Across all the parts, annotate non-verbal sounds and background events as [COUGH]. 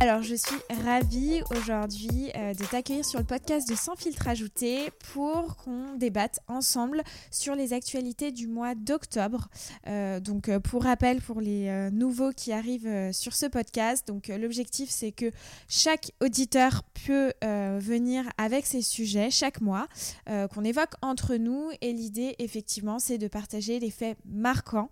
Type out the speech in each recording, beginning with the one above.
Alors, je suis ravie aujourd'hui euh, de t'accueillir sur le podcast de Sans filtre ajouté pour qu'on débatte ensemble sur les actualités du mois d'octobre. Euh, donc, euh, pour rappel, pour les nouveaux qui arrivent sur ce podcast, donc l'objectif c'est que chaque auditeur peut venir avec ses sujets chaque mois, qu'on évoque entre nous. Et l'idée, effectivement, c'est de partager les faits marquants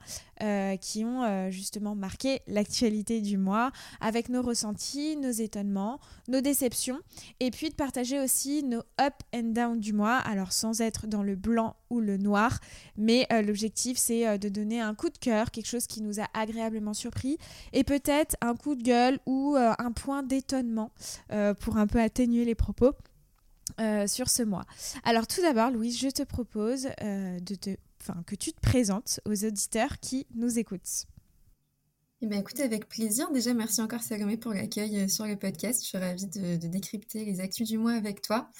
qui ont justement marqué l'actualité du mois avec nos ressentis nos étonnements, nos déceptions, et puis de partager aussi nos up and down du mois, alors sans être dans le blanc ou le noir, mais euh, l'objectif c'est euh, de donner un coup de cœur, quelque chose qui nous a agréablement surpris, et peut-être un coup de gueule ou euh, un point d'étonnement pour un peu atténuer les propos. sur ce mois. Alors tout d'abord, Louise, je te propose de te, que tu te présentes aux auditeurs qui nous écoutent. Eh ben, écoute, avec plaisir. Déjà, merci encore Salomé pour l'accueil euh, sur le podcast. Je suis ravie de, décrypter les actus du mois avec toi.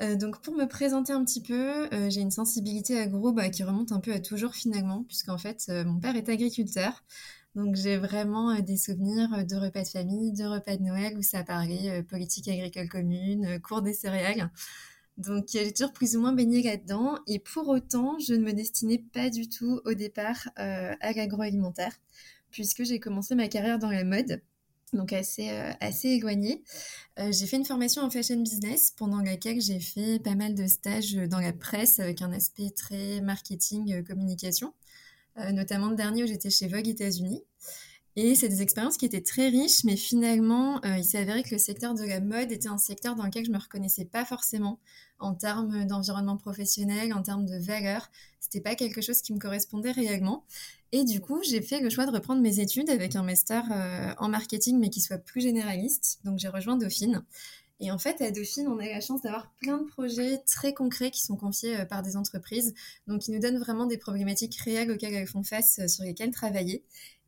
Euh, donc pour me présenter un petit peu, euh, j'ai une sensibilité agro bah, qui remonte un peu à toujours finalement, puisqu'en fait mon père est agriculteur. Donc j'ai vraiment des souvenirs de repas de famille, de repas de Noël où ça parlait politique agricole commune, cours des céréales. Donc j'ai toujours plus ou moins baigné là-dedans. Et pour autant, je ne me destinais pas du tout au départ à l'agroalimentaire puisque j'ai commencé ma carrière dans la mode donc assez, euh, assez éloignée. Euh, j'ai fait une formation en fashion business pendant laquelle j'ai fait pas mal de stages dans la presse avec un aspect très marketing, euh, communication, notamment le dernier où j'étais chez Vogue États-Unis. Et c'est des expériences qui étaient très riches, mais finalement, il s'est avéré que le secteur de la mode était un secteur dans lequel je me reconnaissais pas forcément en termes d'environnement professionnel, en termes de valeur. C'était pas quelque chose qui me correspondait réellement. Et du coup, j'ai fait le choix de reprendre mes études avec un master euh, en marketing, mais qui soit plus généraliste. Donc, j'ai rejoint Dauphine. Et en fait, à Dauphine, on a la chance d'avoir plein de projets très concrets qui sont confiés euh, par des entreprises, donc qui nous donnent vraiment des problématiques réelles auxquelles elles font face, euh, sur lesquelles travailler.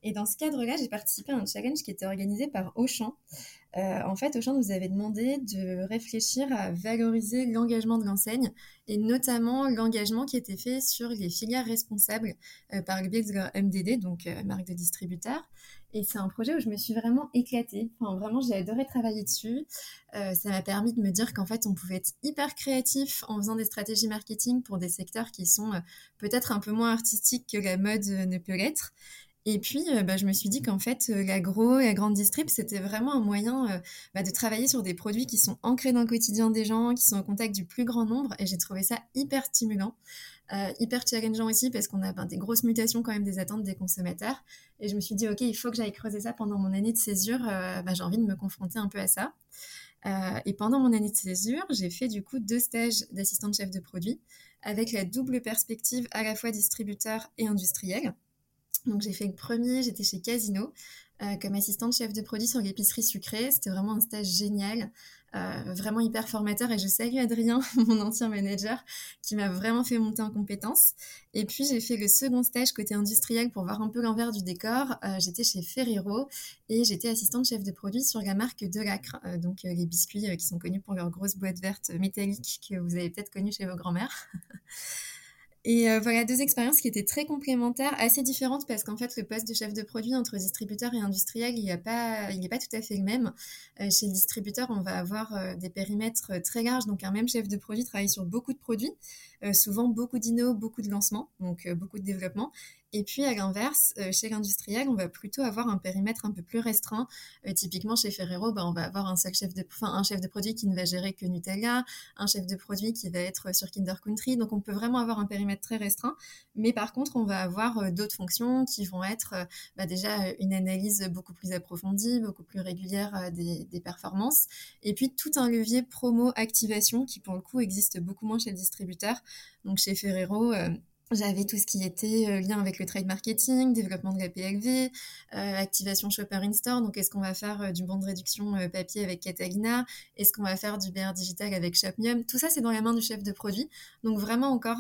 Et dans ce cadre-là, j'ai participé à un challenge qui était organisé par Auchan. Euh, en fait, Auchan nous avait demandé de réfléchir à valoriser l'engagement de l'enseigne et notamment l'engagement qui était fait sur les filières responsables euh, par le biais MDD, donc euh, marque de distributeur. Et c'est un projet où je me suis vraiment éclatée. Enfin, vraiment, j'ai adoré travailler dessus. ça m'a permis de me dire qu'en fait, on pouvait être hyper créatif en faisant des stratégies marketing pour des secteurs qui sont peut-être un peu moins artistiques que la mode ne peut l'être. Et puis, euh, bah, je me suis dit qu'en fait, euh, l'agro et la grande distrib, c'était vraiment un moyen euh, bah, de travailler sur des produits qui sont ancrés dans le quotidien des gens, qui sont au contact du plus grand nombre. Et j'ai trouvé ça hyper stimulant, hyper challengeant aussi, parce qu'on a ben, des grosses mutations quand même des attentes des consommateurs. Et je me suis dit, OK, il faut que j'aille creuser ça pendant mon année de césure. Bah, j'ai envie de me confronter un peu à ça. et pendant mon année de césure, j'ai fait du coup deux stages d'assistante chef de produit avec la double perspective à la fois distributeur et industriel. Donc j'ai fait le premier, j'étais chez Casino euh, comme assistante chef de produit sur l'épicerie sucrée. C'était vraiment un stage génial, euh, vraiment hyper formateur. Et je salue Adrien, [LAUGHS] mon ancien manager, qui m'a vraiment fait monter en compétences. Et puis j'ai fait le second stage côté industriel pour voir un peu l'envers du décor. Euh, j'étais chez Ferrero et j'étais assistante chef de produit sur la marque Delacre, donc les biscuits qui sont connus pour leur grosse boîte verte métallique que vous avez peut-être connue chez vos grands-mères. [LAUGHS] Et euh, voilà, deux expériences qui étaient très complémentaires, assez différentes parce qu'en fait, le poste de chef de produit entre distributeur et industriel, il n'est pas, pas tout à fait le même. Euh, chez le distributeur, on va avoir euh, des périmètres très larges, donc un même chef de produit travaille sur beaucoup de produits, souvent beaucoup d'inno, beaucoup de lancements, donc beaucoup de développement. Et puis à l'inverse, euh, chez l'industriel, on va plutôt avoir un périmètre un peu plus restreint. Euh, typiquement chez Ferrero, ben, on va avoir un seul chef de, enfin, un chef de produit qui ne va gérer que Nutella, un chef de produit qui va être sur Kinder Country. Donc on peut vraiment avoir un périmètre très restreint. Mais par contre, on va avoir euh, d'autres fonctions qui vont être bah, déjà une analyse beaucoup plus approfondie, beaucoup plus régulière des, des, performances. Et puis tout un levier promo-activation qui pour le coup existe beaucoup moins chez le distributeur. Donc chez Ferrero, j'avais tout ce qui était euh, lien avec le trade marketing, développement de la PLV, euh, activation shopper in store. Donc, est-ce qu'on va faire euh, du bon de réduction papier avec Catalina? Est-ce qu'on va faire du BR digital avec Shopmium? Tout ça, c'est dans la main du chef de produit. Donc, vraiment encore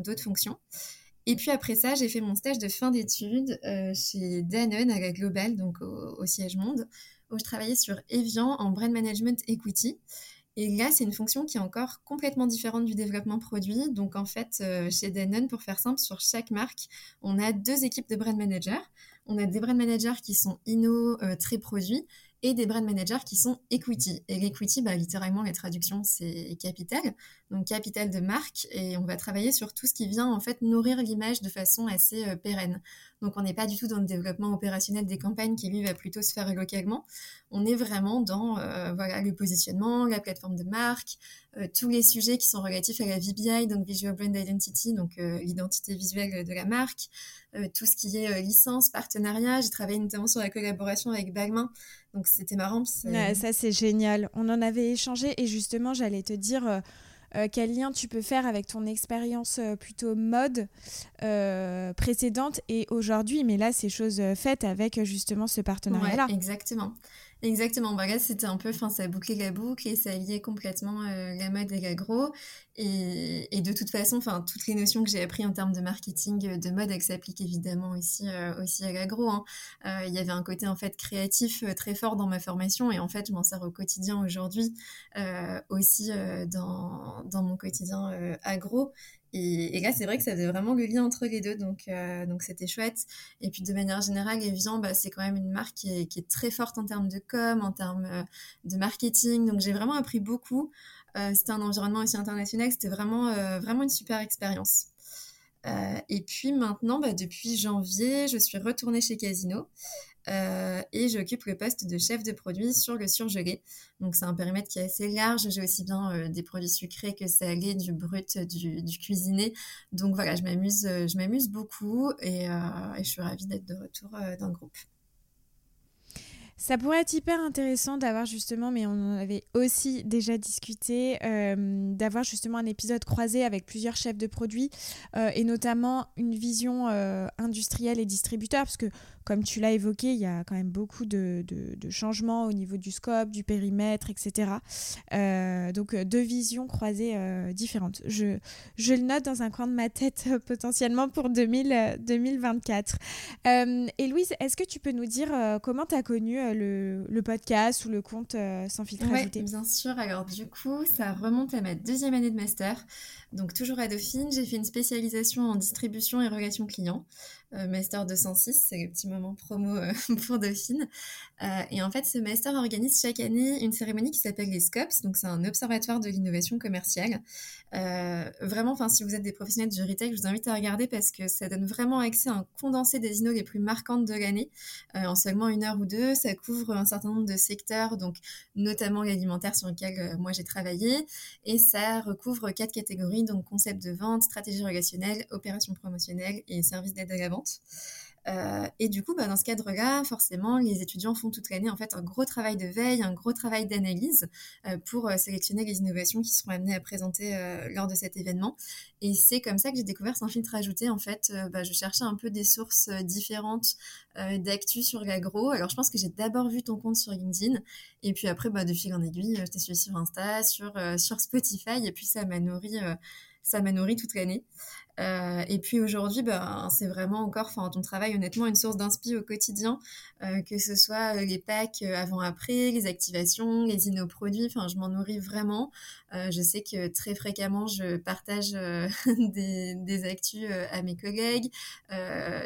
d'autres fonctions. Et puis après ça, j'ai fait mon stage de fin d'études chez Danone à la Global, donc au, au, siège monde, où je travaillais sur Evian en brand management equity. Et là, c'est une fonction qui est encore complètement différente du développement produit. Donc, en fait, euh, chez Danone, pour faire simple, sur chaque marque, on a deux équipes de brand managers. On a des brand managers qui sont inno, euh, très produits, et des brand managers qui sont equity. Et l'equity, bah, littéralement, la traduction, c'est capital, donc capital de marque, et on va travailler sur tout ce qui vient en fait nourrir l'image de façon assez euh, pérenne. Donc on n'est pas du tout dans le développement opérationnel des campagnes qui lui va plutôt se faire localement. On est vraiment dans euh, voilà le positionnement, la plateforme de marque, euh, tous les sujets qui sont relatifs à la VBI, donc Visual Brand Identity, donc l'identité visuelle de la marque, tout ce qui est licence, partenariat. J'ai travaillé notamment sur la collaboration avec Balmain, donc c'était marrant. ça c'est génial. On en avait échangé et justement j'allais te dire euh, euh, quel lien tu peux faire avec ton expérience euh, plutôt mode précédente et aujourd'hui, mais là c'est chose faite avec justement ce partenariat-là. exactement. Exactement, bah là c'était un peu, enfin ça a bouclé la boucle et ça liait complètement euh, la mode et l'agro. Et, de toute façon, enfin toutes les notions que j'ai apprises en termes de marketing, euh, de mode, elles s'appliquent évidemment aussi, euh, aussi à l'agro. Hein. Il y avait un côté en fait créatif très fort dans ma formation et en fait je m'en sers au quotidien aujourd'hui aussi dans mon quotidien agro. Et, là, c'est vrai que ça faisait vraiment le lien entre les deux, donc euh, donc c'était chouette. Et puis de manière générale, Evian, bah, c'est quand même une marque qui est, très forte en termes de com, en termes euh, de marketing. Donc j'ai vraiment appris beaucoup. Euh, c'était un environnement aussi international, c'était vraiment vraiment une super expérience. et puis maintenant, bah, depuis janvier, je suis retournée chez Casino. Euh, et j'occupe le poste de chef de produit sur le surgelé. Donc c'est un périmètre qui est assez large. J'ai aussi bien euh, des produits sucrés que salés, du brut, du, cuisiné. Donc voilà, je m'amuse, euh, je m'amuse beaucoup et, je suis ravie d'être de retour dans le groupe. Ça pourrait être hyper intéressant d'avoir justement, mais on en avait aussi déjà discuté, d'avoir justement un épisode croisé avec plusieurs chefs de produits et notamment une vision industrielle et distributeur, parce que comme tu l'as évoqué, il y a quand même beaucoup de, de, changements au niveau du scope, du périmètre, etc. donc deux visions croisées différentes. Je, je le note dans un coin de ma tête [LAUGHS] potentiellement pour 2000, 2024. et Louise, est-ce que tu peux nous dire comment tu as connu le, le, podcast ou le compte euh, Sans filtre ouais, bien sûr. Alors du coup, ça remonte à ma deuxième année de master. Donc toujours à Dauphine, j'ai fait une spécialisation en distribution et relations clients. Euh, master 206, c'est le petit moment promo euh, [LAUGHS] pour Dauphine. Euh, et en fait, ce master organise chaque année une cérémonie qui s'appelle les SCOPS, donc c'est un observatoire de l'innovation commerciale. vraiment, enfin, si vous êtes des professionnels du retail, je vous invite à regarder parce que ça donne vraiment accès à un condensé des innos les plus marquantes de l'année en seulement une heure ou deux. Ça couvre un certain nombre de secteurs, donc notamment l'alimentaire sur lequel moi j'ai travaillé, et ça recouvre quatre catégories, donc concept de vente, stratégie relationnelle, opération promotionnelle et service d'aide à la vente. Euh, et du coup, bah, dans ce cadre-là, forcément, les étudiants font toute l'année en fait un gros travail de veille, un gros travail d'analyse euh, pour euh, sélectionner les innovations qui seront amenées à présenter lors de cet événement. Et c'est comme ça que j'ai découvert Sans filtre ajouté. En fait, bah, je cherchais un peu des sources différentes d'actu sur l'agro. Alors, je pense que j'ai d'abord vu ton compte sur LinkedIn, et puis après, bah, de fil en aiguille, je t'ai suivi sur Insta, sur, sur Spotify, et puis ça m'a nourri ça m'a nourri toute l'année. Euh, et puis aujourd'hui, ben, c'est vraiment encore, enfin, ton travail, honnêtement, une source d'inspi au quotidien, euh, que ce soit euh, les packs avant-après, les activations, les innoproduits, enfin, je m'en nourris vraiment. je sais que très fréquemment, je partage [LAUGHS] des, des, actus à mes collègues.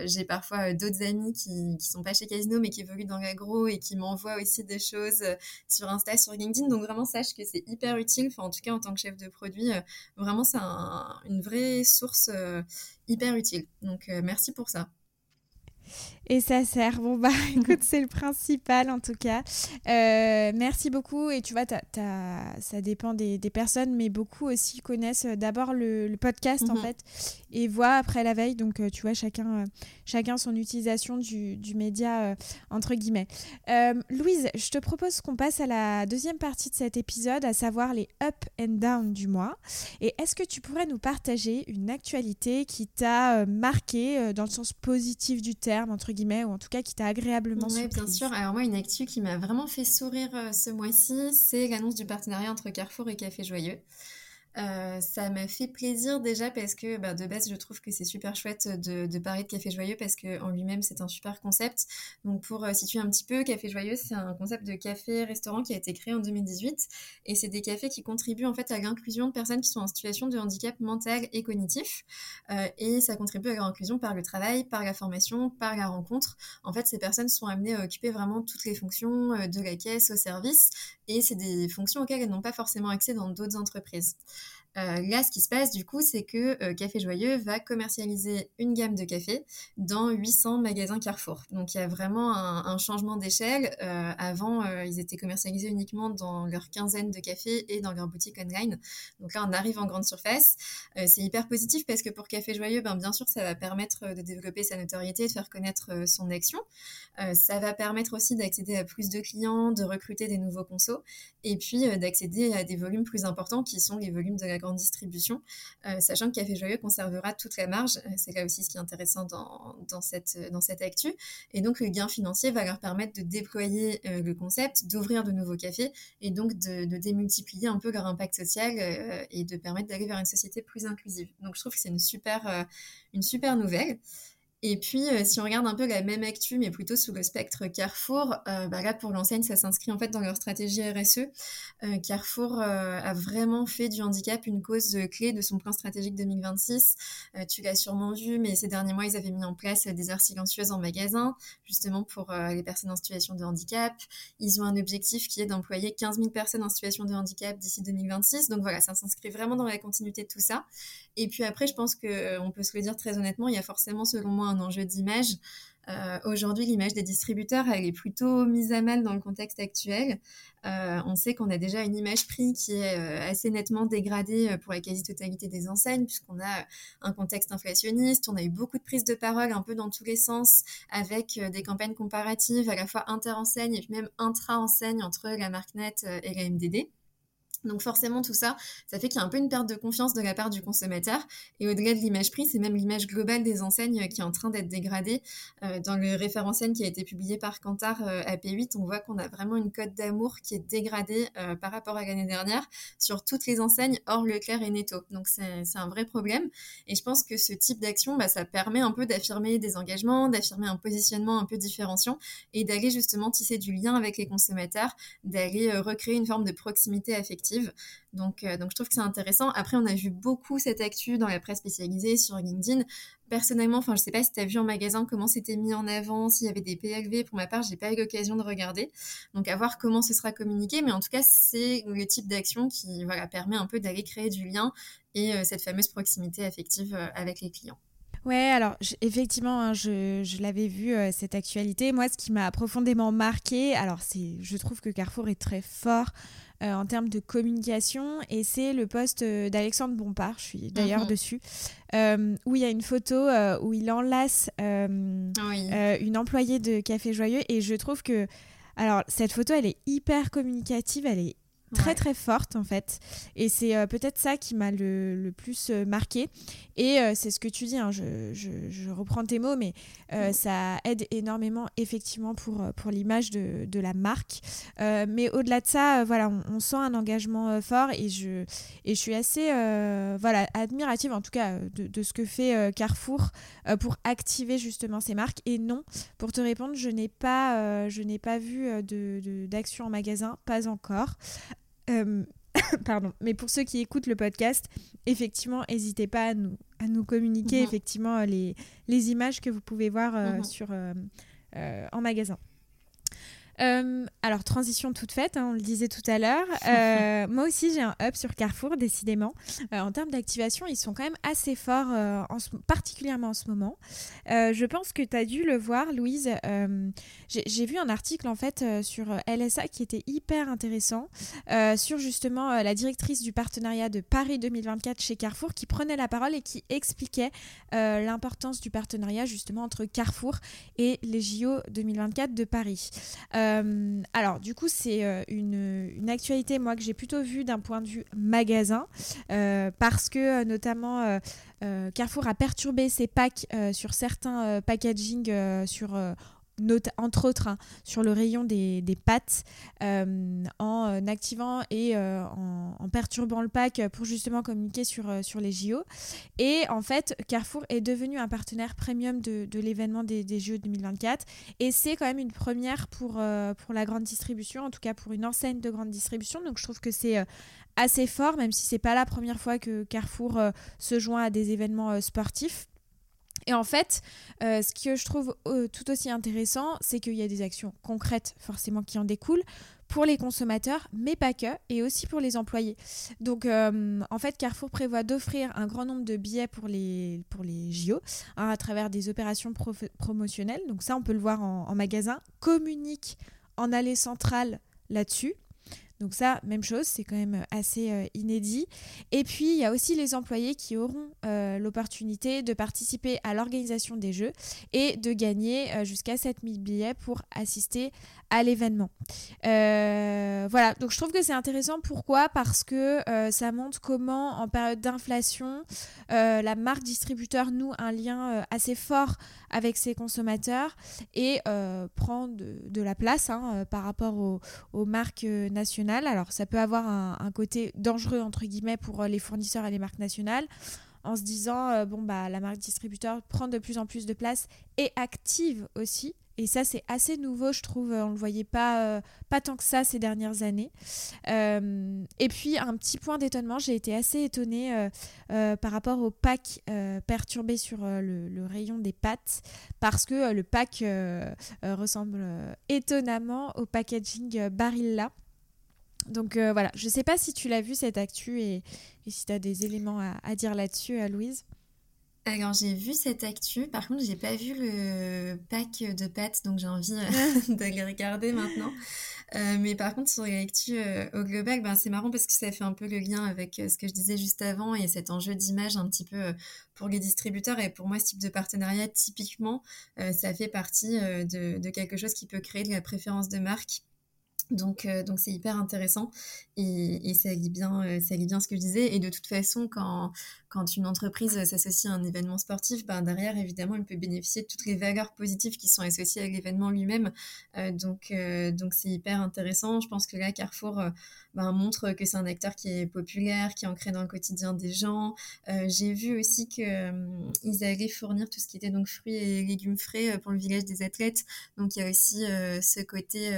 J'ai parfois d'autres amis qui, qui sont pas chez Casino, mais qui évoluent dans l'agro et qui m'envoient aussi des choses sur Insta, sur LinkedIn. Donc vraiment, sache que c'est hyper utile. Enfin, en tout cas, en tant que chef de produit, vraiment, c'est une vraie source hyper utile. Donc euh, merci pour ça. Et ça sert. Bon, bah [LAUGHS] écoute, c'est le principal en tout cas. Euh, merci beaucoup. Et tu vois, ça dépend des, personnes, mais beaucoup aussi connaissent d'abord le, podcast en mhm. fait et voient après la veille. Donc, tu vois, chacun, chacun son utilisation du, du média entre guillemets. Louise, je te propose qu'on passe à la deuxième partie de cet épisode, à savoir les up and down du mois. Et est-ce que tu pourrais nous partager une actualité qui t'a marqué dans le sens positif du terme, entre guillemets, ou en tout cas qui t'a agréablement Oui, bien sûr. Alors moi, une actu qui m'a vraiment fait sourire euh, ce mois-ci, c'est l'annonce du partenariat entre Carrefour et Café Joyeux. Euh, ça m'a fait plaisir déjà parce que bah, de base je trouve que c'est super chouette de, parler de Café Joyeux parce qu'en lui-même c'est un super concept. Donc pour euh, situer un petit peu, Café Joyeux c'est un concept de café-restaurant qui a été créé en 2018 et c'est des cafés qui contribuent en fait à l'inclusion de personnes qui sont en situation de handicap mental et cognitif euh, et ça contribue à leur inclusion par le travail, par la formation, par la rencontre. En fait ces personnes sont amenées à occuper vraiment toutes les fonctions de la caisse au service et c'est des fonctions auxquelles elles n'ont pas forcément accès dans d'autres entreprises. Euh, là, ce qui se passe du coup, c'est que euh, Café Joyeux va commercialiser une gamme de café dans 800 magasins Carrefour. Donc il y a vraiment un, changement d'échelle. Euh, avant, ils étaient commercialisés uniquement dans leur quinzaine de cafés et dans leur boutique online. Donc là, on arrive en grande surface. c'est hyper positif parce que pour Café Joyeux, ben, bien sûr, ça va permettre de développer sa notoriété, de faire connaître son action. ça va permettre aussi d'accéder à plus de clients, de recruter des nouveaux consos et puis d'accéder à des volumes plus importants qui sont les volumes de la grande distribution, euh, sachant que Café Joyeux conservera toute la marge. Euh, c'est là aussi ce qui est intéressant dans, dans, cette, actu. Et donc, le gain financier va leur permettre de déployer euh, le concept, d'ouvrir de nouveaux cafés et donc de, démultiplier un peu leur impact social et de permettre d'aller vers une société plus inclusive. Donc, je trouve que c'est une super, une super nouvelle. Et puis, euh, si on regarde un peu la même actu, mais plutôt sous le spectre Carrefour, euh, bah là, pour l'enseigne, ça s'inscrit en fait dans leur stratégie RSE. Euh, Carrefour a vraiment fait du handicap une cause clé de son plan stratégique 2026. tu l'as sûrement vu, mais ces derniers mois, ils avaient mis en place des heures silencieuses en magasin, justement pour les personnes en situation de handicap. Ils ont un objectif qui est d'employer 15 000 personnes en situation de handicap d'ici 2026. Donc voilà, ça s'inscrit vraiment dans la continuité de tout ça. Et puis après, je pense qu'on peut se le dire très honnêtement, il y a forcément, selon moi, un enjeu d'image. Euh, aujourd'hui, l'image des distributeurs, elle est plutôt mise à mal dans le contexte actuel. Euh, on sait qu'on a déjà une image prix qui est euh, assez nettement dégradée pour la quasi-totalité des enseignes, puisqu'on a un contexte inflationniste, on a eu beaucoup de prises de parole un peu dans tous les sens, avec des campagnes comparatives à la fois inter-enseigne et même intra-enseigne entre la marque net et la MDD. Donc forcément tout ça, ça fait qu'il y a un peu une perte de confiance de la part du consommateur. Et au-delà de l'image prix, c'est même l'image globale des enseignes qui est en train d'être dégradée. Euh, dans le référentiel qui a été publié par Kantar euh, à P8, on voit qu'on a vraiment une cote d'amour qui est dégradée euh, par rapport à l'année dernière sur toutes les enseignes hors Leclerc et Netto. Donc c'est un vrai problème. Et je pense que ce type d'action, bah, ça permet un peu d'affirmer des engagements, d'affirmer un positionnement un peu différenciant et d'aller justement tisser du lien avec les consommateurs, d'aller recréer une forme de proximité affective donc, euh, donc je trouve que c'est intéressant. Après, on a vu beaucoup cette actu dans la presse spécialisée sur LinkedIn. Personnellement, enfin, je sais pas si tu as vu en magasin comment c'était mis en avant, s'il y avait des PLV. Pour ma part, j'ai pas eu l'occasion de regarder. Donc, à voir comment ce sera communiqué. Mais en tout cas, c'est le type d'action qui voilà, permet un peu d'aller créer du lien et euh, cette fameuse proximité affective euh, avec les clients. Ouais, alors effectivement, hein, je, je l'avais vu cette actualité. Moi, ce qui m'a profondément marqué, alors c'est, je trouve que Carrefour est très fort euh, en termes de communication et c'est le poste euh, d'Alexandre Bompard, je suis d'ailleurs mhm. dessus, euh, où il y a une photo où il enlace une employée de Café Joyeux et je trouve que alors cette photo elle est hyper communicative, elle est très très forte en fait. Et c'est euh, peut-être ça qui m'a le, le, plus euh, marqué. Et euh, c'est ce que tu dis, hein, je, je, je, reprends tes mots, mais ça aide énormément effectivement pour, pour l'image de, de, la marque. mais au-delà de ça, voilà, on, sent un engagement fort et je, et je suis assez voilà, admirative en tout cas de, de ce que fait Carrefour pour activer justement ces marques. Et non, pour te répondre, je n'ai pas, je n'ai pas vu d'action en magasin, pas encore. Euh, [COUGHS] pardon. Mais pour ceux qui écoutent le podcast, effectivement, n'hésitez pas à nous, à nous communiquer mhm. effectivement les, les images que vous pouvez voir euh, mhm. sur, euh, en magasin. Euh, alors, transition toute faite, hein, on le disait tout à l'heure. Euh, [LAUGHS] moi aussi, j'ai un hub sur Carrefour, décidément. Euh, en termes d'activation, ils sont quand même assez forts, en particulièrement en ce moment. je pense que tu as dû le voir, Louise. j'ai vu un article, en fait, sur LSA qui était hyper intéressant, sur justement la directrice du partenariat de Paris 2024 chez Carrefour, qui prenait la parole et qui expliquait l'importance du partenariat, justement, entre Carrefour et les JO 2024 de Paris. Euh, alors, du coup, c'est euh, une, actualité, moi, que j'ai plutôt vue d'un point de vue magasin, euh, parce que notamment Carrefour a perturbé ses packs sur certains packaging sur entre autres hein, sur le rayon des, pâtes euh, en euh, activant et euh, en, perturbant le pack pour justement communiquer sur, sur les JO. Et en fait, Carrefour est devenu un partenaire premium de, l'événement des, des, JO 2024 et c'est quand même une première pour, pour la grande distribution, en tout cas pour une enseigne de grande distribution. Donc je trouve que c'est assez fort, même si c'est pas la première fois que Carrefour se joint à des événements sportifs. Et en fait, euh, ce que je trouve euh, tout aussi intéressant, c'est qu'il y a des actions concrètes forcément qui en découlent pour les consommateurs, mais pas que, et aussi pour les employés. Donc, euh, en fait, Carrefour prévoit d'offrir un grand nombre de billets pour les, pour les JO hein, à travers des opérations promotionnelles. Donc, ça, on peut le voir en, en magasin. Communique en allée centrale là-dessus. Donc ça, même chose, c'est quand même euh, assez euh, inédit. Et puis, il y a aussi les employés qui auront euh, l'opportunité de participer à l'organisation des jeux et de gagner jusqu'à 7000 billets pour assister à l'événement. voilà, donc je trouve que c'est intéressant. Pourquoi? Parce que ça montre comment, en période d'inflation, la marque distributeur noue un lien assez fort avec ses consommateurs et prend de, la place hein, par rapport aux marques nationales alors ça peut avoir un, côté dangereux entre guillemets pour euh, les fournisseurs et les marques nationales en se disant euh, bon bah la marque distributeur prend de plus en plus de place et active aussi. Et ça c'est assez nouveau je trouve. On le voyait pas euh, pas tant que ça ces dernières années. Et puis un petit point d'étonnement j'ai été assez étonnée par rapport au pack perturbé sur le, le, rayon des pâtes parce que le pack ressemble étonnamment au packaging Barilla donc euh, voilà, je ne sais pas si tu l'as vu cette actu et, si tu as des éléments à, dire là-dessus, à euh, Louise. Alors j'ai vu cette actu, par contre j'ai pas vu le pack de pâtes, donc j'ai envie euh, [LAUGHS] [LAUGHS] de le regarder maintenant. mais par contre sur l'actu au global, ben, c'est marrant parce que ça fait un peu le lien avec ce que je disais juste avant et cet enjeu d'image un petit peu pour les distributeurs. Et pour moi ce type de partenariat, typiquement, ça fait partie de, de, quelque chose qui peut créer de la préférence de marque donc, euh, donc c'est hyper intéressant et, ça lit bien, euh, ça lit bien ce que je disais. Et de toute façon, quand, quand une entreprise s'associe à un événement sportif, ben derrière, évidemment, elle peut bénéficier de toutes les valeurs positives qui sont associées à l'événement lui-même. Euh, donc, euh, donc c'est hyper intéressant. Je pense que là, Carrefour euh, ben, montre que c'est un acteur qui est populaire, qui est ancré dans le quotidien des gens. J'ai vu aussi qu'ils allaient fournir tout ce qui était donc fruits et légumes frais pour le village des athlètes. Donc, il y a aussi ce côté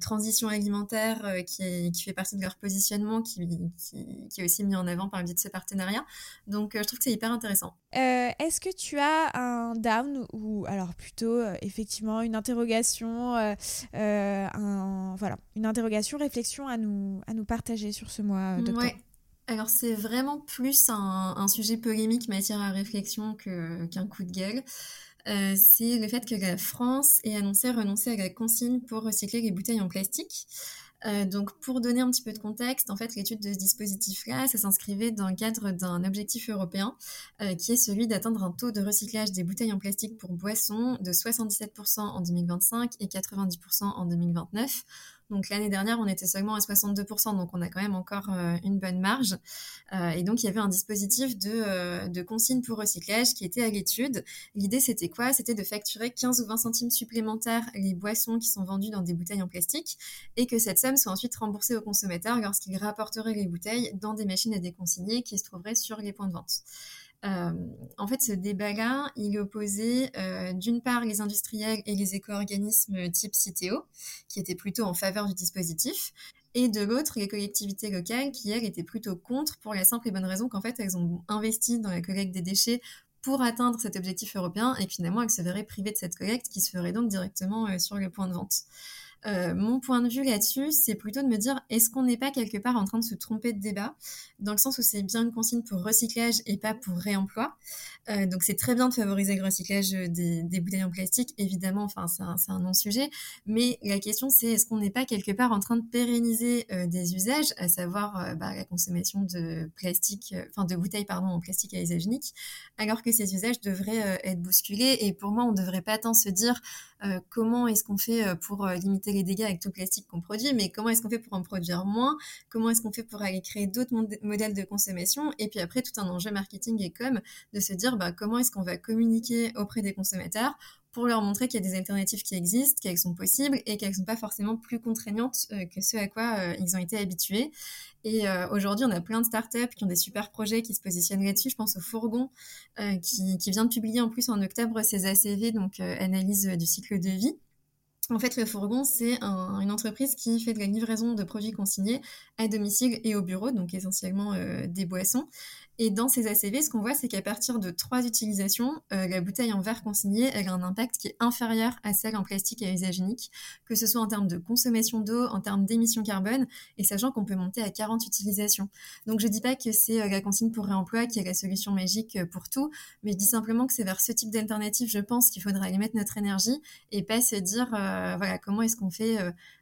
transition alimentaire qui, fait partie de leur positionnement, qui, qui, est aussi mis en avant par le biais de ce partenariat. Donc, euh, je trouve que c'est hyper intéressant. Euh, est-ce que tu as un down ou alors plutôt euh, effectivement une interrogation, un, voilà, une interrogation, réflexion à nous, à nous partager sur ce mois d'octobre Alors c'est vraiment plus un, sujet polémique matière à réflexion qu'un coup de gueule. c'est le fait que la France ait annoncé renoncer à la consigne pour recycler les bouteilles en plastique. Euh, donc, pour donner un petit peu de contexte, en fait, l'étude de ce dispositif-là, ça s'inscrivait dans le cadre d'un objectif européen euh, qui est celui d'atteindre un taux de recyclage des bouteilles en plastique pour boissons de 77% en 2025 et 90% en 2029. Donc l'année dernière, on était seulement à 62%, donc on a quand même encore euh, une bonne marge. Euh, et donc il y avait un dispositif de, euh, de consigne pour recyclage qui était à l'étude. L'idée c'était quoi? C'était de facturer 15 ou 20 centimes supplémentaires les boissons qui sont vendues dans des bouteilles en plastique et que cette somme soit ensuite remboursée aux consommateurs lorsqu'ils rapporteraient les bouteilles dans des machines à déconsigner qui se trouveraient sur les points de vente. Euh, en fait, ce débat-là, il opposait euh, d'une part les industriels et les éco-organismes type Citeo, qui étaient plutôt en faveur du dispositif, et de l'autre, les collectivités locales, qui, elles, étaient plutôt contre, pour la simple et bonne raison qu'en fait, elles ont investi dans la collecte des déchets pour atteindre cet objectif européen, et finalement, elles se verraient privées de cette collecte, qui se ferait donc directement euh, sur le point de vente. Euh, mon point de vue là-dessus, c'est plutôt de me dire, est-ce qu'on n'est pas quelque part en train de se tromper de débat, dans le sens où c'est bien une consigne pour recyclage et pas pour réemploi. Euh, donc c'est très bien de favoriser le recyclage des, bouteilles en plastique, évidemment, enfin c'est un, non-sujet, mais la question c'est, est-ce qu'on n'est pas quelque part en train de pérenniser euh, des usages, à savoir bah, la consommation de plastique, enfin de bouteilles pardon en plastique à usage unique, alors que ces usages devraient être bousculés? Et pour moi, on ne devrait pas tant se dire comment est-ce qu'on fait pour limiter les dégâts avec tout le plastique qu'on produit, mais comment est-ce qu'on fait pour en produire moins? Comment est-ce qu'on fait pour aller créer d'autres modèles de consommation? Et puis après, tout un enjeu marketing et com de se dire bah, comment est-ce qu'on va communiquer auprès des consommateurs pour leur montrer qu'il y a des alternatives qui existent, qu'elles sont possibles et qu'elles ne sont pas forcément plus contraignantes que ce à quoi ils ont été habitués. Et aujourd'hui, on a plein de startups qui ont des super projets qui se positionnent là-dessus. Je pense au Fourgon qui, qui, vient de publier en plus en octobre ses ACV, donc analyse du cycle de vie. En fait, le fourgon, c'est une entreprise qui fait de la livraison de produits consignés à domicile et au bureau, donc essentiellement euh, des boissons. Et dans ces ACV, ce qu'on voit, c'est qu'à partir de trois utilisations, euh, la bouteille en verre consigné, elle a un impact qui est inférieur à celle en plastique à usage unique, que ce soit en termes de consommation d'eau, en termes d'émissions carbone, et sachant qu'on peut monter à 40 utilisations. Donc je dis pas que c'est euh, la consigne pour réemploi qui est la solution magique euh, pour tout, mais je dis simplement que c'est vers ce type d'alternative, je pense qu'il faudra y mettre notre énergie et pas se dire, voilà, comment est-ce qu'on fait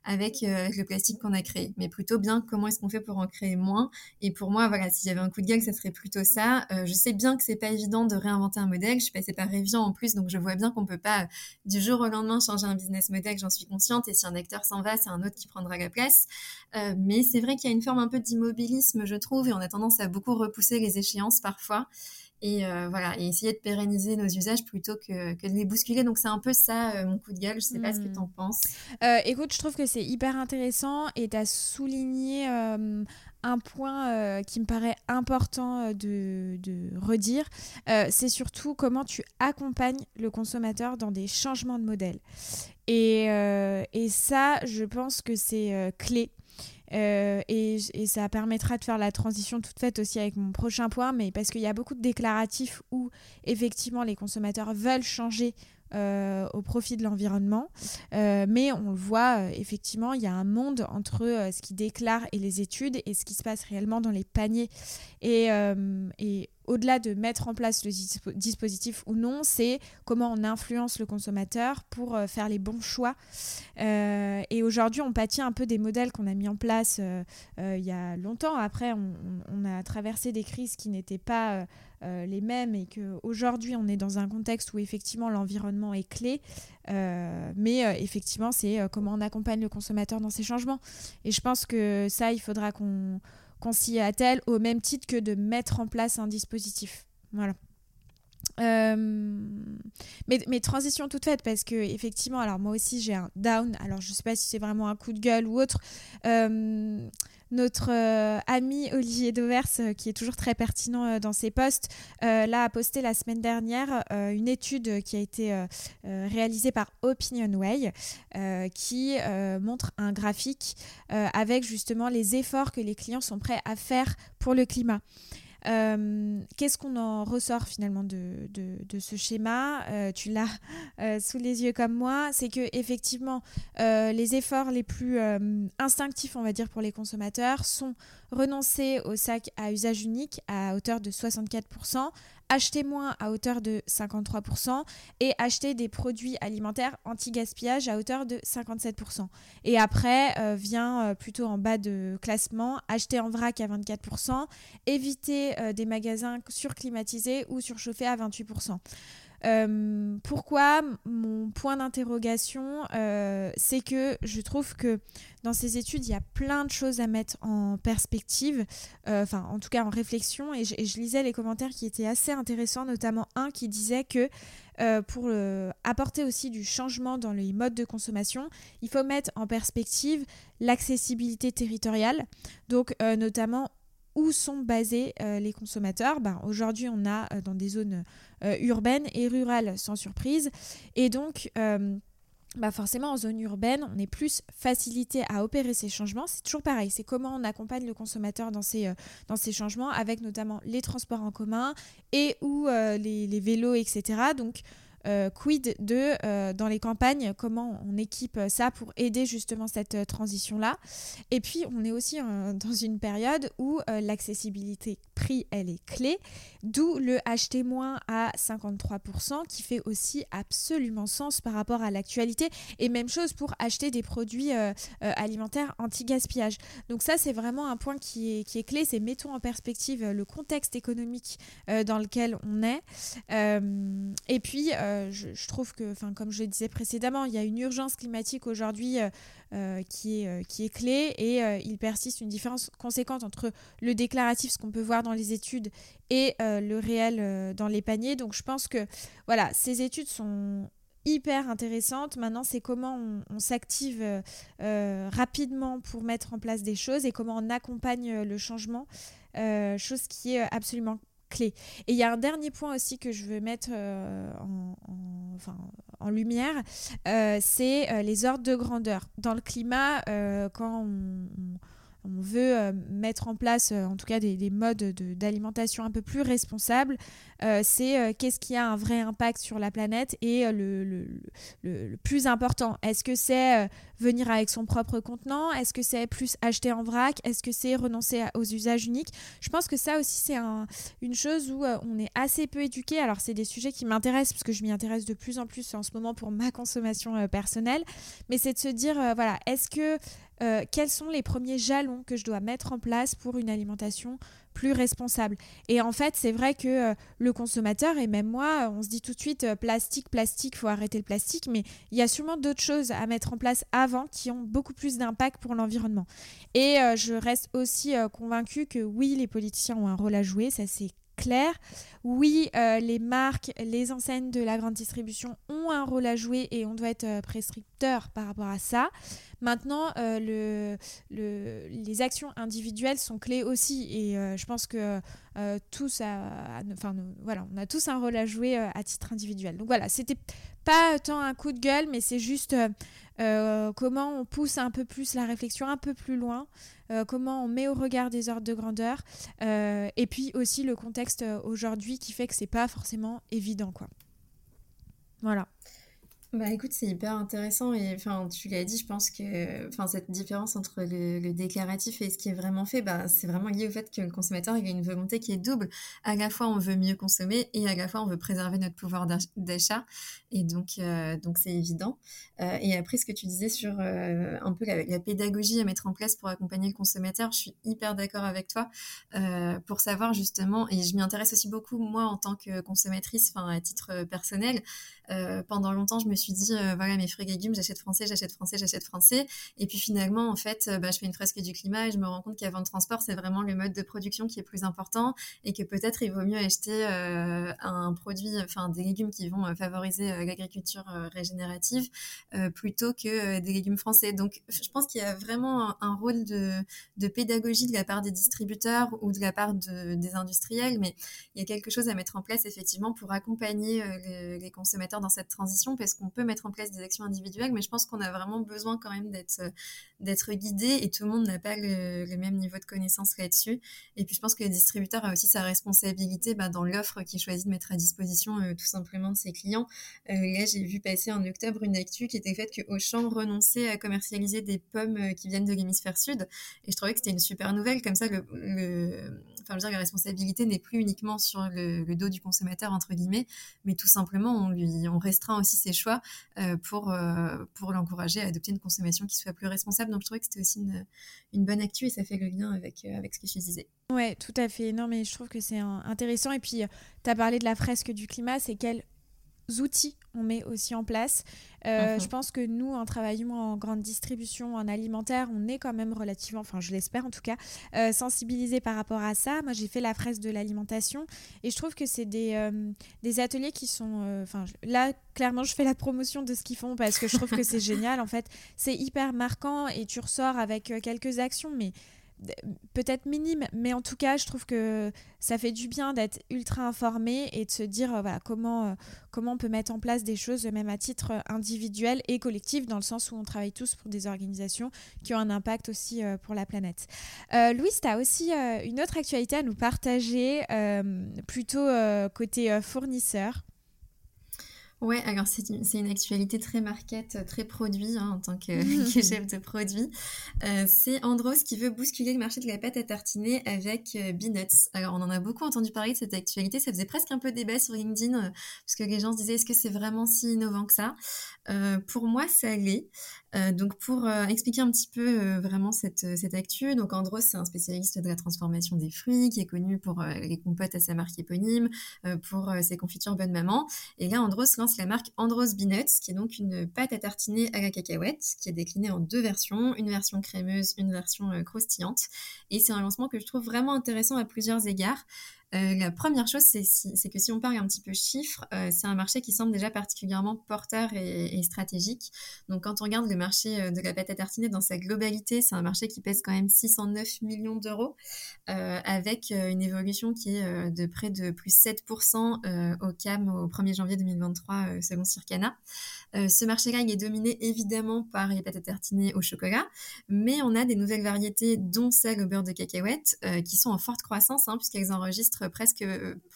avec, le plastique qu'on a créé, mais plutôt bien comment est-ce qu'on fait pour en créer moins. Et pour moi, voilà, s'il y avait un coup de gueule, ça serait plus plutôt ça. Euh, je sais bien que c'est pas évident de réinventer un modèle. Je suis passée par Evian en plus, donc je vois bien qu'on peut pas euh, du jour au lendemain changer un business model. J'en suis consciente. Et si un acteur s'en va, c'est un autre qui prendra la place. Euh, mais c'est vrai qu'il y a une forme un peu d'immobilisme, je trouve, et on a tendance à beaucoup repousser les échéances parfois. Et voilà, et essayer de pérenniser nos usages plutôt que, que de les bousculer. Donc c'est un peu ça mon coup de gueule. Je sais pas ce que hmm. tu en penses. écoute, je trouve que c'est hyper intéressant et tu as souligné un point euh, qui me paraît important euh, de, redire, euh, c'est surtout comment tu accompagnes le consommateur dans des changements de modèle. Et, ça, je pense que c'est clé. et, ça permettra de faire la transition toute faite aussi avec mon prochain point, mais parce qu'il y a beaucoup de déclaratifs où effectivement les consommateurs veulent changer euh, au profit de l'environnement. Euh, mais on le voit, euh, effectivement, il y a un monde entre ce qui déclare et les études et ce qui se passe réellement dans les paniers. Et, et au-delà de mettre en place le dispositif ou non, c'est comment on influence le consommateur pour euh, faire les bons choix. Euh, et aujourd'hui, on pâtit un peu des modèles qu'on a mis en place euh, il y a longtemps. Après, on, a traversé des crises qui n'étaient pas les mêmes et qu'aujourd'hui, on est dans un contexte où effectivement l'environnement est clé. mais effectivement, c'est comment on accompagne le consommateur dans ces changements. Et je pense que ça, il faudra qu'on qu'on s'y attelle au même titre que de mettre en place un dispositif. Voilà. Euh, mais, transition toute faite parce que effectivement alors moi aussi j'ai un down alors je sais pas si c'est vraiment un coup de gueule ou autre euh, notre euh, ami Olivier Dovers, euh, qui est toujours très pertinent euh, dans ses posts, là a posté la semaine dernière une étude qui a été réalisée par Opinionway, qui montre un graphique avec justement les efforts que les clients sont prêts à faire pour le climat. Euh, qu'est-ce qu'on en ressort finalement de, ce schéma? Euh, Tu l'as [LAUGHS] euh, sous les yeux comme moi. C'est que effectivement, les efforts les plus instinctifs, on va dire, pour les consommateurs sont renoncer au sac à usage unique à hauteur de 64%, acheter moins à hauteur de 53% et acheter des produits alimentaires anti-gaspillage à hauteur de 57%. Et après euh, vient euh, plutôt en bas de classement acheter en vrac à 24%, éviter euh, des magasins surclimatisés ou surchauffés à 28%. Euh, pourquoi mon point d'interrogation, euh, c'est que je trouve que dans ces études, il y a plein de choses à mettre en perspective, euh, en tout cas en réflexion, et je, lisais les commentaires qui étaient assez intéressants, notamment un qui disait que pour apporter aussi du changement dans les modes de consommation, il faut mettre en perspective l'accessibilité territoriale, donc notamment où sont basés les consommateurs. Ben, Aujourd'hui, on a dans des zones euh, urbaine et rurale, sans surprise. Et donc, euh, bah forcément, en zone urbaine, on est plus facilité à opérer ces changements. C'est toujours pareil, c'est comment on accompagne le consommateur dans ces, euh, dans changements, avec notamment les transports en commun et ou les, les, vélos, etc. Donc, euh, quid de, euh, dans les campagnes, comment on équipe ça pour aider justement cette euh, transition-là. Et puis, on est aussi [LAUGHS] dans une période où l'accessibilité prix, elle est clé, d'où le acheter moins à 53%, qui fait aussi absolument sens par rapport à l'actualité. Et même chose pour acheter des produits alimentaires anti-gaspillage. Donc ça, c'est vraiment un point qui est, qui est clé, c'est mettons en perspective le contexte économique dans lequel on est. et puis, je, trouve que, comme je le disais précédemment, il y a une urgence climatique aujourd'hui euh, euh, qui, est, qui est clé et il persiste une différence conséquente entre le déclaratif, ce qu'on peut voir dans les études, et le réel dans les paniers. Donc je pense que voilà, ces études sont hyper intéressante. Maintenant, c'est comment on, s'active rapidement pour mettre en place des choses et comment on accompagne le changement, chose qui est absolument clé. Et il y a un dernier point aussi que je veux mettre en, enfin, en, lumière, c'est les ordres de grandeur. Dans le climat, quand on veut euh, mettre en place, euh, en tout cas, des, modes d'alimentation un peu plus responsables, euh, c'est qu'est-ce qui a un vrai impact sur la planète et le, plus important. Est-ce que c'est venir avec son propre contenant? Est-ce que c'est plus acheter en vrac? Est-ce que c'est renoncer aux usages uniques? Je pense que ça aussi, c'est un, une chose où on est assez peu éduqué. Alors, c'est des sujets qui m'intéressent parce que je m'y intéresse de plus en plus en ce moment pour ma consommation personnelle. Mais c'est de se dire, voilà, est-ce que euh, quels sont les premiers jalons que je dois mettre en place pour une alimentation plus responsable. Et en fait, c'est vrai que euh, le consommateur et même moi, on se dit tout de suite euh, plastique, plastique, faut arrêter le plastique, mais il y a sûrement d'autres choses à mettre en place avant qui ont beaucoup plus d'impact pour l'environnement. Et je reste aussi convaincue que oui, les politiciens ont un rôle à jouer, ça c'est clair. Oui, euh, les marques, les enseignes de la grande distribution ont un rôle à jouer et on doit être euh, prescripteur par rapport à ça. Maintenant, euh, le, les actions individuelles sont clés aussi et je pense que tous, enfin, voilà, on a tous un rôle à jouer à titre individuel. Donc voilà, c'était pas tant un coup de gueule, mais c'est juste comment on pousse un peu plus la réflexion un peu plus loin euh, comment on met au regard des ordres de grandeur, euh, et puis aussi le contexte euh, aujourd'hui qui fait que c'est pas forcément évident, quoi. Voilà. Bah écoute, c'est hyper intéressant et enfin tu l'as dit, je pense que enfin cette différence entre le, déclaratif et ce qui est vraiment fait, bah c'est vraiment lié au fait que le consommateur a une volonté qui est double. À la fois on veut mieux consommer et à la fois on veut préserver notre pouvoir d'achat et donc euh, donc c'est évident. Euh, et après ce que tu disais sur euh, un peu la, pédagogie à mettre en place pour accompagner le consommateur, je suis hyper d'accord avec toi pour savoir justement et je m'y intéresse aussi beaucoup moi en tant que consommatrice, enfin à titre personnel. Pendant longtemps je me suis dit, euh, voilà, mes fruits et légumes, j'achète français, j'achète français, j'achète français. Et puis finalement, en fait, euh, bah, je fais une fresque du climat et je me rends compte qu'avant le transport, c'est vraiment le mode de production qui est plus important et que peut-être il vaut mieux acheter euh, un produit, enfin des légumes qui vont favoriser l'agriculture régénérative plutôt que des légumes français. Donc, je pense qu'il y a vraiment un, rôle de, pédagogie de la part des distributeurs ou de la part de, des industriels, mais il y a quelque chose à mettre en place effectivement pour accompagner les consommateurs dans cette transition parce qu'on peut mettre en place des actions individuelles, mais je pense qu'on a vraiment besoin quand même d'être euh, d'être guidé et tout le monde n'a pas le, même niveau de connaissance là-dessus. Et puis je pense que le distributeur a aussi sa responsabilité bah, dans l'offre qu'il choisit de mettre à disposition euh, tout simplement de ses clients. Euh, là, j'ai vu passer en octobre une actu qui était faite que Auchan renonçait à commercialiser des pommes qui viennent de l'hémisphère sud. Et je trouvais que c'était une super nouvelle. Comme ça, le, enfin, je dire, la responsabilité n'est plus uniquement sur le, dos du consommateur entre guillemets, mais tout simplement on lui on restreint aussi ses choix euh, pour, euh, pour l'encourager à adopter une consommation qui soit plus responsable. Donc je trouvais que c'était aussi une, bonne actu et ça fait le lien avec, euh, ce que je disais. Ouais, tout à fait. Non, mais je trouve que c'est intéressant. Et puis, tu as parlé de la fresque du climat, c'est quelle outils on met aussi en place. Euh, mhm. Je pense que nous, en travaillant en grande distribution, en alimentaire, on est quand même relativement, enfin je l'espère en tout cas, euh, sensibilisés par rapport à ça. Moi, j'ai fait la fraise de l'alimentation et je trouve que c'est des, euh, des ateliers qui sont... Enfin, là, clairement, je fais la promotion de ce qu'ils font parce que je trouve que c'est [LAUGHS] génial. En fait, c'est hyper marquant et tu ressors avec quelques actions, mais peut-être minime, mais en tout cas, je trouve que ça fait du bien d'être ultra informé et de se dire euh, voilà, comment, euh, comment on peut mettre en place des choses, même à titre individuel et collectif, dans le sens où on travaille tous pour des organisations qui ont un impact aussi euh, pour la planète. Louise, tu as aussi une autre actualité à nous partager, plutôt côté fournisseur. Ouais, alors c'est une, actualité très marquette, très produit hein, en tant [LAUGHS] [LAUGHS] que, chef de produit. Euh, c'est Andros qui veut bousculer le marché de la pâte à tartiner avec euh, Beanuts. Alors on en a beaucoup entendu parler de cette actualité, ça faisait presque un peu débat sur LinkedIn euh, parce que les gens se disaient est-ce que c'est vraiment si innovant que ça? Pour moi, ça l'est. Donc pour expliquer un petit peu vraiment cette, cette actu, donc Andros c'est un spécialiste de la transformation des fruits qui est connu pour les compotes à sa marque éponyme, pour ses confitures Bonne Maman. Et là Andros la marque Andros Beanuts, qui est donc une pâte à tartiner à la cacahuète, qui est déclinée en deux versions, une version crémeuse, une version euh, croustillante. Et c'est un lancement que je trouve vraiment intéressant à plusieurs égards. La première chose, c'est que si on parle un petit peu chiffres, c'est un marché qui semble déjà particulièrement porteur et, stratégique. Donc quand on regarde le marché de la pâte à tartiner dans sa globalité, c'est un marché qui pèse quand même 609 millions d'euros, avec une évolution qui est de près de plus 7% au CAM au 1er janvier 2023 selon Circana. Ce marché-là, est dominé évidemment par les pâtes à au chocolat, mais on a des nouvelles variétés, dont celle au beurre de cacahuète, qui sont en forte croissance, hein, puisqu'elles enregistrent presque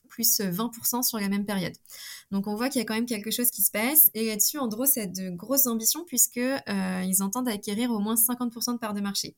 plus 20% sur la même période. Donc on voit qu'il y a quand même quelque chose qui se passe. Et là-dessus, Andros a de grosses ambitions puisqu'ils ils entendent acquérir au moins 50% de parts de marché.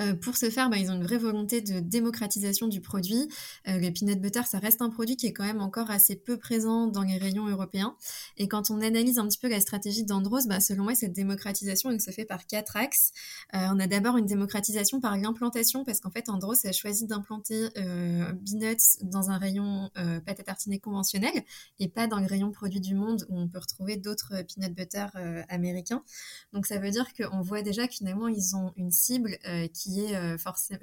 Euh, pour ce faire, bah, ils ont une vraie volonté de démocratisation du produit. Euh, le peanut butter, ça reste un produit qui est quand même encore assez peu présent dans les rayons européens. Et quand on analyse un petit peu la stratégie d'Andros, bah, selon moi, cette démocratisation, elle se fait par quatre axes. Euh, on a d'abord une démocratisation par l'implantation, parce qu'en fait, Andros a choisi d'implanter euh, Beanuts dans un rayon pâte à tartiner conventionnel et pas dans le rayon produit du monde où on peut retrouver d'autres peanut butter américains. Donc ça veut dire qu'on voit déjà que ils ont une cible qui qui est, euh,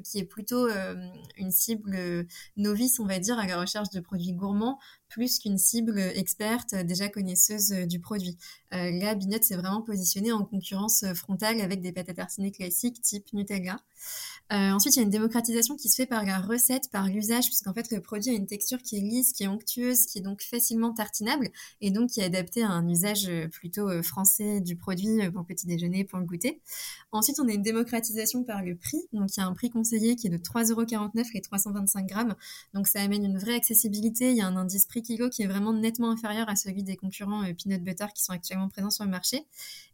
qui est plutôt euh, une cible euh, novice, on va dire, à la recherche de produits gourmands, plus qu'une cible experte déjà connaisseuse du produit. là, Binot s'est vraiment positionné en concurrence frontale avec des pâtes à tartiner classiques type Nutella. Euh, ensuite, il y a une démocratisation qui se fait par la recette, par l'usage, puisqu'en fait, le produit a une texture qui est lisse, qui est onctueuse, qui est donc facilement tartinable, et donc qui est adapté à un usage euh, plutôt euh, français du produit pour petit déjeuner, pour le goûter. Ensuite, on a une démocratisation par le prix. Donc, il y a un prix conseillé qui est de 3,49€ les 325 grammes. Donc, ça amène une vraie accessibilité. Il y a un indice prix kilo qui est vraiment nettement inférieur à celui des concurrents peanut butter qui sont actuellement présents sur le marché.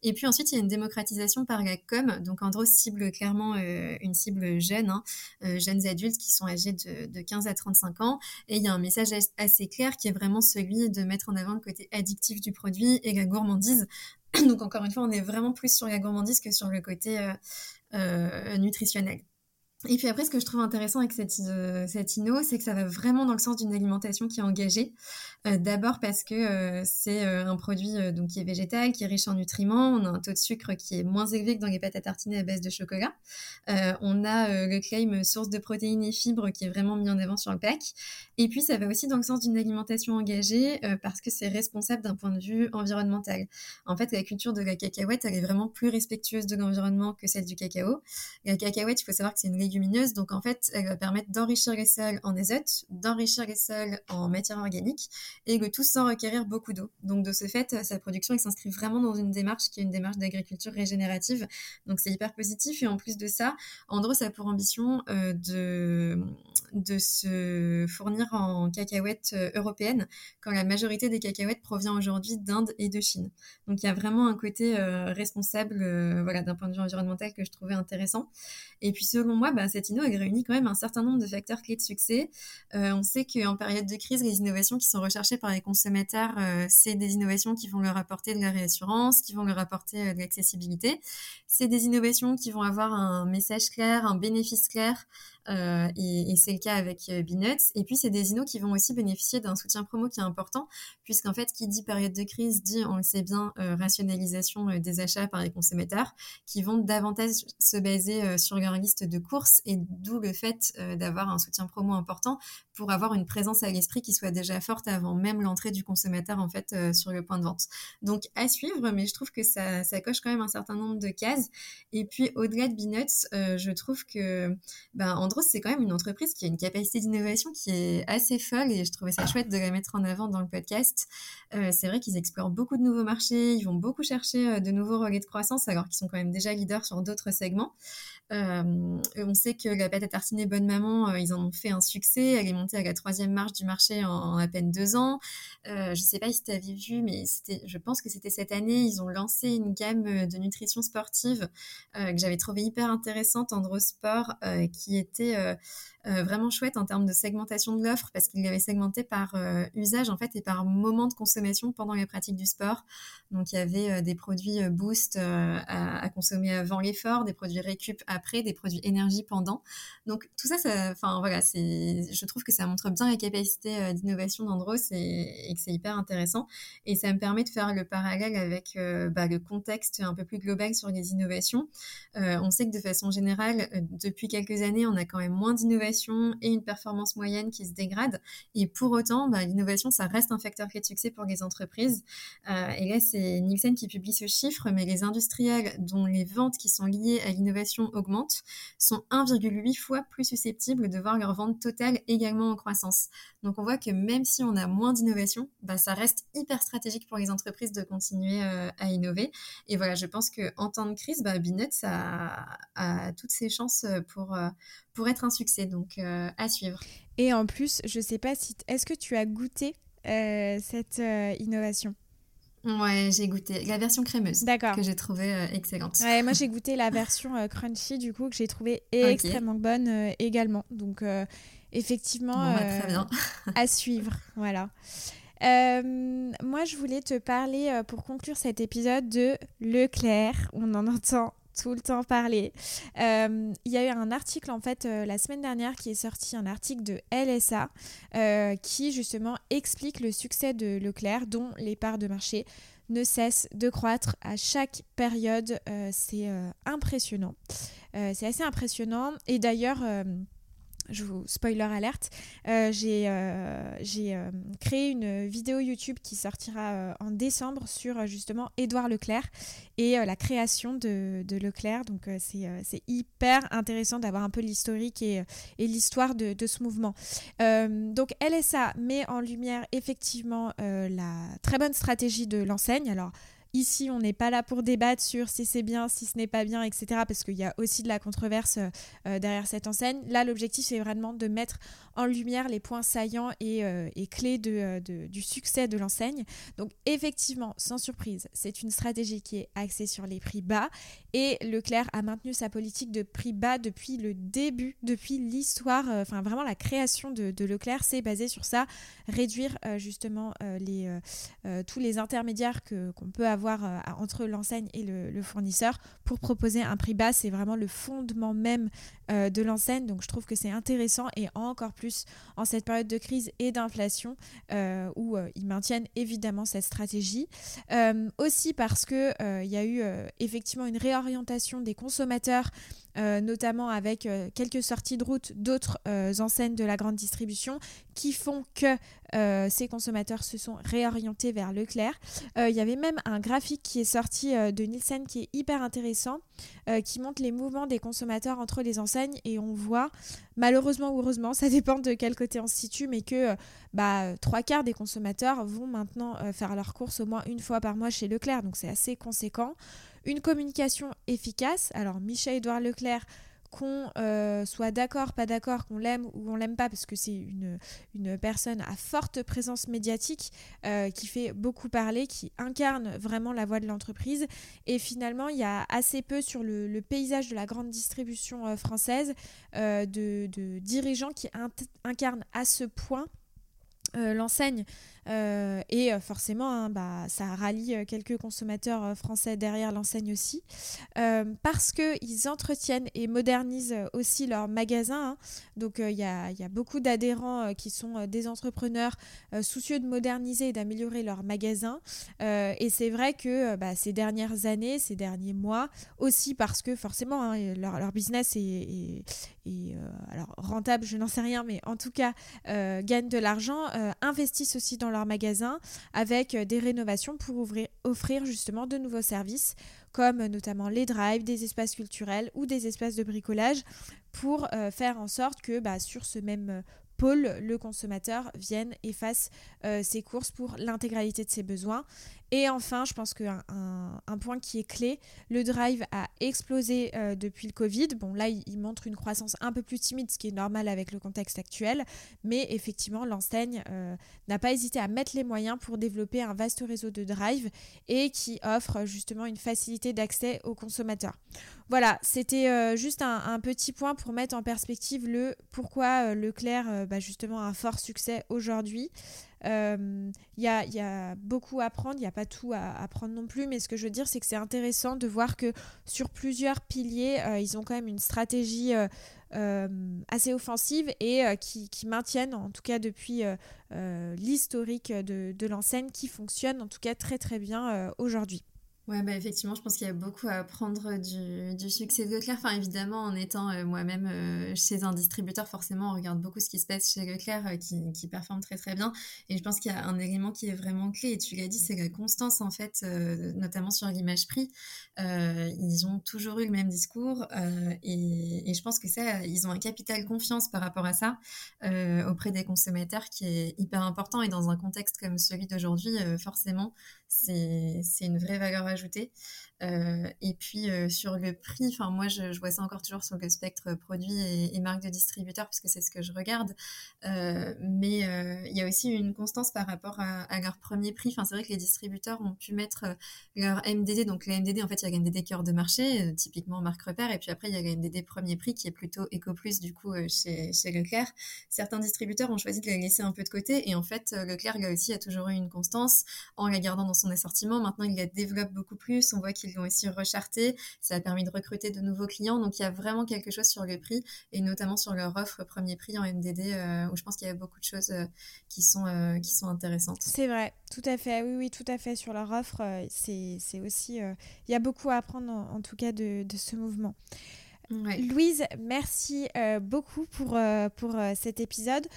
Et puis ensuite, il y a une démocratisation par la com. Donc, Andros cible clairement une cible jeunes, hein, euh, jeunes adultes qui sont âgés de, 15 à 35 ans. Et il y a un message assez clair qui est vraiment celui de mettre en avant le côté addictif du produit et la gourmandise. [CLEARS THROAT] Donc encore une fois, on est vraiment plus sur la gourmandise que sur le côté euh, euh, nutritionnel. Et puis après, ce que je trouve intéressant avec cette, euh, cette inno, c'est que ça va vraiment dans le sens d'une alimentation qui est engagée. Euh, D'abord parce que euh, c'est euh, un produit donc qui est végétal, qui est riche en nutriments. On a un taux de sucre qui est moins élevé que dans les pâtes à tartiner à base de chocolat. on a le claim source de protéines et fibres qui est vraiment mis en avant sur le pack. Et puis ça va aussi dans le sens d'une alimentation engagée parce que c'est responsable d'un point de vue environnemental. En fait, la culture de la cacahuète, elle est vraiment plus respectueuse de l'environnement que celle du cacao. La cacahuète, il faut savoir que c'est une donc, en fait, elle va permettre d'enrichir les sols en azote, d'enrichir les sols en matière organique et que tout sans requérir beaucoup d'eau. Donc, de ce fait, sa production, elle s'inscrit vraiment dans une démarche qui est une démarche d'agriculture régénérative. Donc, c'est hyper positif. Et en plus de ça, Andros a pour ambition euh, de, de se fournir en cacahuètes euh, européennes quand la majorité des cacahuètes provient aujourd'hui d'Inde et de Chine. Donc, il y a vraiment un côté euh, responsable voilà, d'un point de vue environnemental que je trouvais intéressant. Et puis, selon moi, bah, cette inno, elle réunit quand même un certain nombre de facteurs clés de succès. Euh, on sait qu'en période de crise, les innovations qui sont recherchées par les consommateurs, euh, c'est des innovations qui vont leur apporter de la réassurance, qui vont leur apporter euh, de l'accessibilité. C'est des innovations qui vont avoir un message clair, un bénéfice clair, euh, et, c'est le cas avec euh, Beanuts. Et puis, c'est des inos qui vont aussi bénéficier d'un soutien promo qui est important, puisqu'en fait, qui dit période de crise dit, on le sait bien, euh, rationalisation des achats par les consommateurs, qui vont davantage se baser sur leur liste de courses, et d'où le fait d'avoir un soutien promo important pour avoir une présence à l'esprit qui soit déjà forte avant même l'entrée du consommateur en fait sur le point de vente. Donc à suivre, mais je trouve que ça, ça coche quand même un certain nombre de cases. Et puis au-delà de Beanuts, je trouve que ben, c'est quand même une entreprise qui a une capacité d'innovation qui est assez folle et je trouvais ça chouette de la mettre en avant dans le podcast. Euh, c'est vrai qu'ils explorent beaucoup de nouveaux marchés, ils vont beaucoup chercher euh, de nouveaux relais de croissance alors qu'ils sont quand même déjà leaders sur d'autres segments. Euh, on sait que la pâte à tartiner Bonne Maman, ils en ont fait un succès. Elle est à la troisième marche du marché en, à peine deux ans. je ne sais pas si tu avais vu, mais je pense que c'était cette année, ils ont lancé une gamme de nutrition sportive que j'avais trouvé hyper intéressante, Androsport, qui était euh, euh, vraiment chouette en termes de segmentation de l'offre parce qu'il l'avait segmenté par euh, usage en fait et par moment de consommation pendant la pratique du sport. Donc il y avait des produits boost à, consommer avant l'effort, des produits récup après, des produits énergie pendant. Donc tout ça, enfin voilà, c'est, je trouve que ça montre bien la capacité d'innovation d'Andros et, que c'est hyper intéressant. Et ça me permet de faire le parallèle avec bah, le contexte un peu plus global sur les innovations. on sait que de façon générale, depuis quelques années, on a quand même moins d'innovation et une performance moyenne qui se dégrade. Et pour autant, bah, l'innovation, ça reste un facteur clé de succès pour les entreprises. Euh, et là, c'est Nielsen qui publie ce chiffre, mais les industriels dont les ventes qui sont liées à l'innovation augmentent sont 1,8 fois plus susceptibles de voir leur vente totale également en croissance. Donc on voit que même si on a moins d'innovation, bah, ça reste hyper stratégique pour les entreprises de continuer euh, à innover. Et voilà, je pense qu'en temps de crise, bah, Binuts a, toutes ses chances pour, euh, pour être un succès. Donc à suivre. Et en plus, je sais pas si... Est-ce que tu as goûté cette innovation? Ouais, j'ai goûté la version crémeuse. D'accord. Que j'ai trouvée euh, excellente. Ouais, moi j'ai [LAUGHS] goûté la version euh, crunchy du coup que j'ai trouvée extrêmement bonne euh, également. Donc effectivement, bah, très bien. [LAUGHS] à suivre. Voilà. moi, je voulais te parler pour conclure cet épisode de Leclerc. On en entend tout le temps parler. Il y a eu un article en fait la semaine dernière qui est sorti, un article de LSA qui justement explique le succès de Leclerc, dont les parts de marché ne cessent de croître à chaque période. c'est impressionnant. c'est assez impressionnant. Et d'ailleurs je vous spoiler alerte, euh, j'ai euh, euh, créé une vidéo YouTube qui sortira en décembre sur justement Édouard Leclerc et la création de, de Leclerc. Donc c'est hyper intéressant d'avoir un peu l'historique et, et l'histoire de, de, ce mouvement. donc LSA met en lumière effectivement la très bonne stratégie de l'enseigne. Alors Ici, on n'est pas là pour débattre sur si c'est bien, si ce n'est pas bien, etc. Parce qu'il y a aussi de la controverse euh, derrière cette enseigne. Là, l'objectif, c'est vraiment de mettre en lumière les points saillants et, euh, clés euh, du succès de l'enseigne. Donc, effectivement, sans surprise, c'est une stratégie qui est axée sur les prix bas. Et Leclerc a maintenu sa politique de prix bas depuis le début, depuis l'histoire, enfin vraiment la création de, Leclerc, c'est basé sur ça, réduire justement tous les intermédiaires qu'on peut avoir euh, entre l'enseigne et le, fournisseur pour proposer un prix bas. C'est vraiment le fondement même euh, de l'enseigne. Donc je trouve que c'est intéressant et encore plus en cette période de crise et d'inflation euh, où ils maintiennent évidemment cette stratégie. aussi parce qu'il il y a eu effectivement une réorientation des consommateurs euh, notamment avec euh, quelques sorties de route d'autres euh, enseignes de la grande distribution qui font que ces consommateurs se sont réorientés vers Leclerc. Il y avait même un graphique qui est sorti de Nielsen qui est hyper intéressant, qui montre les mouvements des consommateurs entre les enseignes et on voit, malheureusement ou heureusement, [LAUGHS] ça dépend de quel côté on se situe, mais que bah, trois quarts des consommateurs vont maintenant faire leurs courses au moins une fois par mois chez Leclerc, donc c'est assez conséquent. Une communication efficace. Alors, Michel-Édouard Leclerc, qu'on euh, soit d'accord, pas d'accord, qu'on l'aime ou on l'aime pas, parce que c'est une, personne à forte présence médiatique euh, qui fait beaucoup parler, qui incarne vraiment la voix de l'entreprise. Et finalement, il y a assez peu sur le, paysage de la grande distribution euh, française de, dirigeants qui incarnent à ce point l'enseigne euh, et euh, forcément, hein, bah, ça rallie euh, quelques consommateurs français derrière l'enseigne aussi, parce qu'ils entretiennent et modernisent aussi leurs magasins. Hein. Donc il y y, a, beaucoup d'adhérents qui sont des entrepreneurs soucieux de moderniser et d'améliorer leurs magasins. et c'est vrai que bah, ces dernières années, ces derniers mois, aussi parce que forcément, hein, leur, leur, business est, alors rentable, je n'en sais rien, mais en tout cas, gagnent de l'argent, investissent aussi dans leur magasin avec euh, des rénovations pour offrir justement de nouveaux services comme euh, notamment les drives, des espaces culturels ou des espaces de bricolage pour euh, faire en sorte que bah, sur ce même pôle, le consommateur vienne et fasse ses courses pour l'intégralité de ses besoins. Et enfin, je pense qu'un un, point qui est clé, le drive a explosé euh, depuis le Covid. Bon, là, il, montre une croissance un peu plus timide, ce qui est normal avec le contexte actuel. Mais effectivement, l'enseigne euh, n'a pas hésité à mettre les moyens pour développer un vaste réseau de drive et qui offre justement une facilité d'accès aux consommateurs. Voilà, c'était euh, juste un, petit point pour mettre en perspective le pourquoi Leclerc bah, justement a un fort succès aujourd'hui. Il euh, y, a, beaucoup à apprendre, il n'y a pas tout à apprendre non plus, mais ce que je veux dire, c'est que c'est intéressant de voir que sur plusieurs piliers, euh, ils ont quand même une stratégie euh, assez offensive et qui, maintiennent, en tout cas depuis l'historique de, de l'enseigne, qui fonctionne en tout cas très très bien aujourd'hui. Ouais, bah effectivement, je pense qu'il y a beaucoup à apprendre du, du succès de Leclerc. Enfin, évidemment, en étant euh, moi-même euh, chez un distributeur, forcément, on regarde beaucoup ce qui se passe chez Leclerc, euh, qui, qui performe très très bien. Et je pense qu'il y a un élément qui est vraiment clé, et tu l'as dit, c'est la constance, en fait, notamment sur l'image prix. ils ont toujours eu le même discours, et, et, je pense que ça, ils ont un capital confiance par rapport à ça auprès des consommateurs qui est hyper important. Et dans un contexte comme celui d'aujourd'hui, forcément, c'est une vraie valeur ajoutée. Euh, et puis euh, sur le prix, enfin moi je, vois ça encore toujours sur le spectre produit et, marque de distributeur parce que c'est ce que je regarde. Euh, mais il y a aussi une constance par rapport à, leur premier prix. Enfin c'est vrai que les distributeurs ont pu mettre leur MDD. Donc la MDD en fait il y a la MDD cœur de marché, typiquement marque repère. Et puis après il y a la MDD premier prix qui est plutôt Eco Plus du coup chez, chez Leclerc. Certains distributeurs ont choisi de la laisser un peu de côté et en fait Leclerc là aussi a toujours eu une constance en la gardant dans son assortiment. Maintenant il la développe beaucoup plus. On voit qu'il ont aussi recharté. Ça a permis de recruter de nouveaux clients. Donc, il y a vraiment quelque chose sur le prix et notamment sur leur offre premier prix en MDD euh, où je pense qu'il y a beaucoup de choses euh, qui, sont, euh, qui sont intéressantes. C'est vrai, tout à fait. Oui, oui, tout à fait. Sur leur offre, c'est aussi. Il y a beaucoup à apprendre en, tout cas de, de ce mouvement. Louise, merci beaucoup pour, pour cet épisode.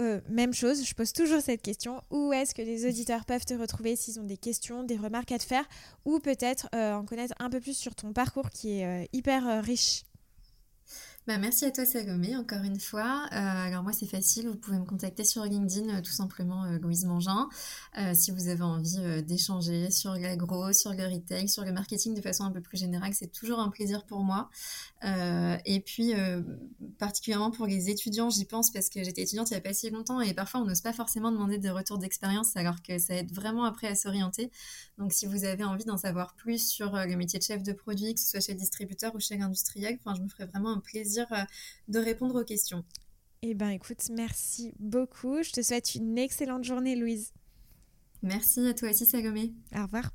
Euh, même chose, je pose toujours cette question. Où est-ce que les auditeurs peuvent te retrouver s'ils ont des questions, des remarques à te faire ou peut-être euh, en connaître un peu plus sur ton parcours qui est euh, hyper riche? Bah, merci à toi Salomé, encore une fois. Alors moi c'est facile, vous pouvez me contacter sur LinkedIn, tout simplement euh, Louise Mangin, si vous avez envie d'échanger sur l'agro, sur le retail, sur le marketing de façon un peu plus générale, c'est toujours un plaisir pour moi. Et puis particulièrement pour les étudiants, j'y pense parce que j'étais étudiante il n'y a pas si longtemps et parfois on n'ose pas forcément demander des retours d'expérience alors que ça aide vraiment après à s'orienter. Donc si vous avez envie d'en savoir plus sur le métier de chef de produit, que ce soit chez le distributeur ou chez l'industriel, je me ferai vraiment un plaisir euh, de répondre aux questions. Eh bien, écoute, merci beaucoup. Je te souhaite une excellente journée, Louise. Merci à toi aussi, Salomé. Au revoir.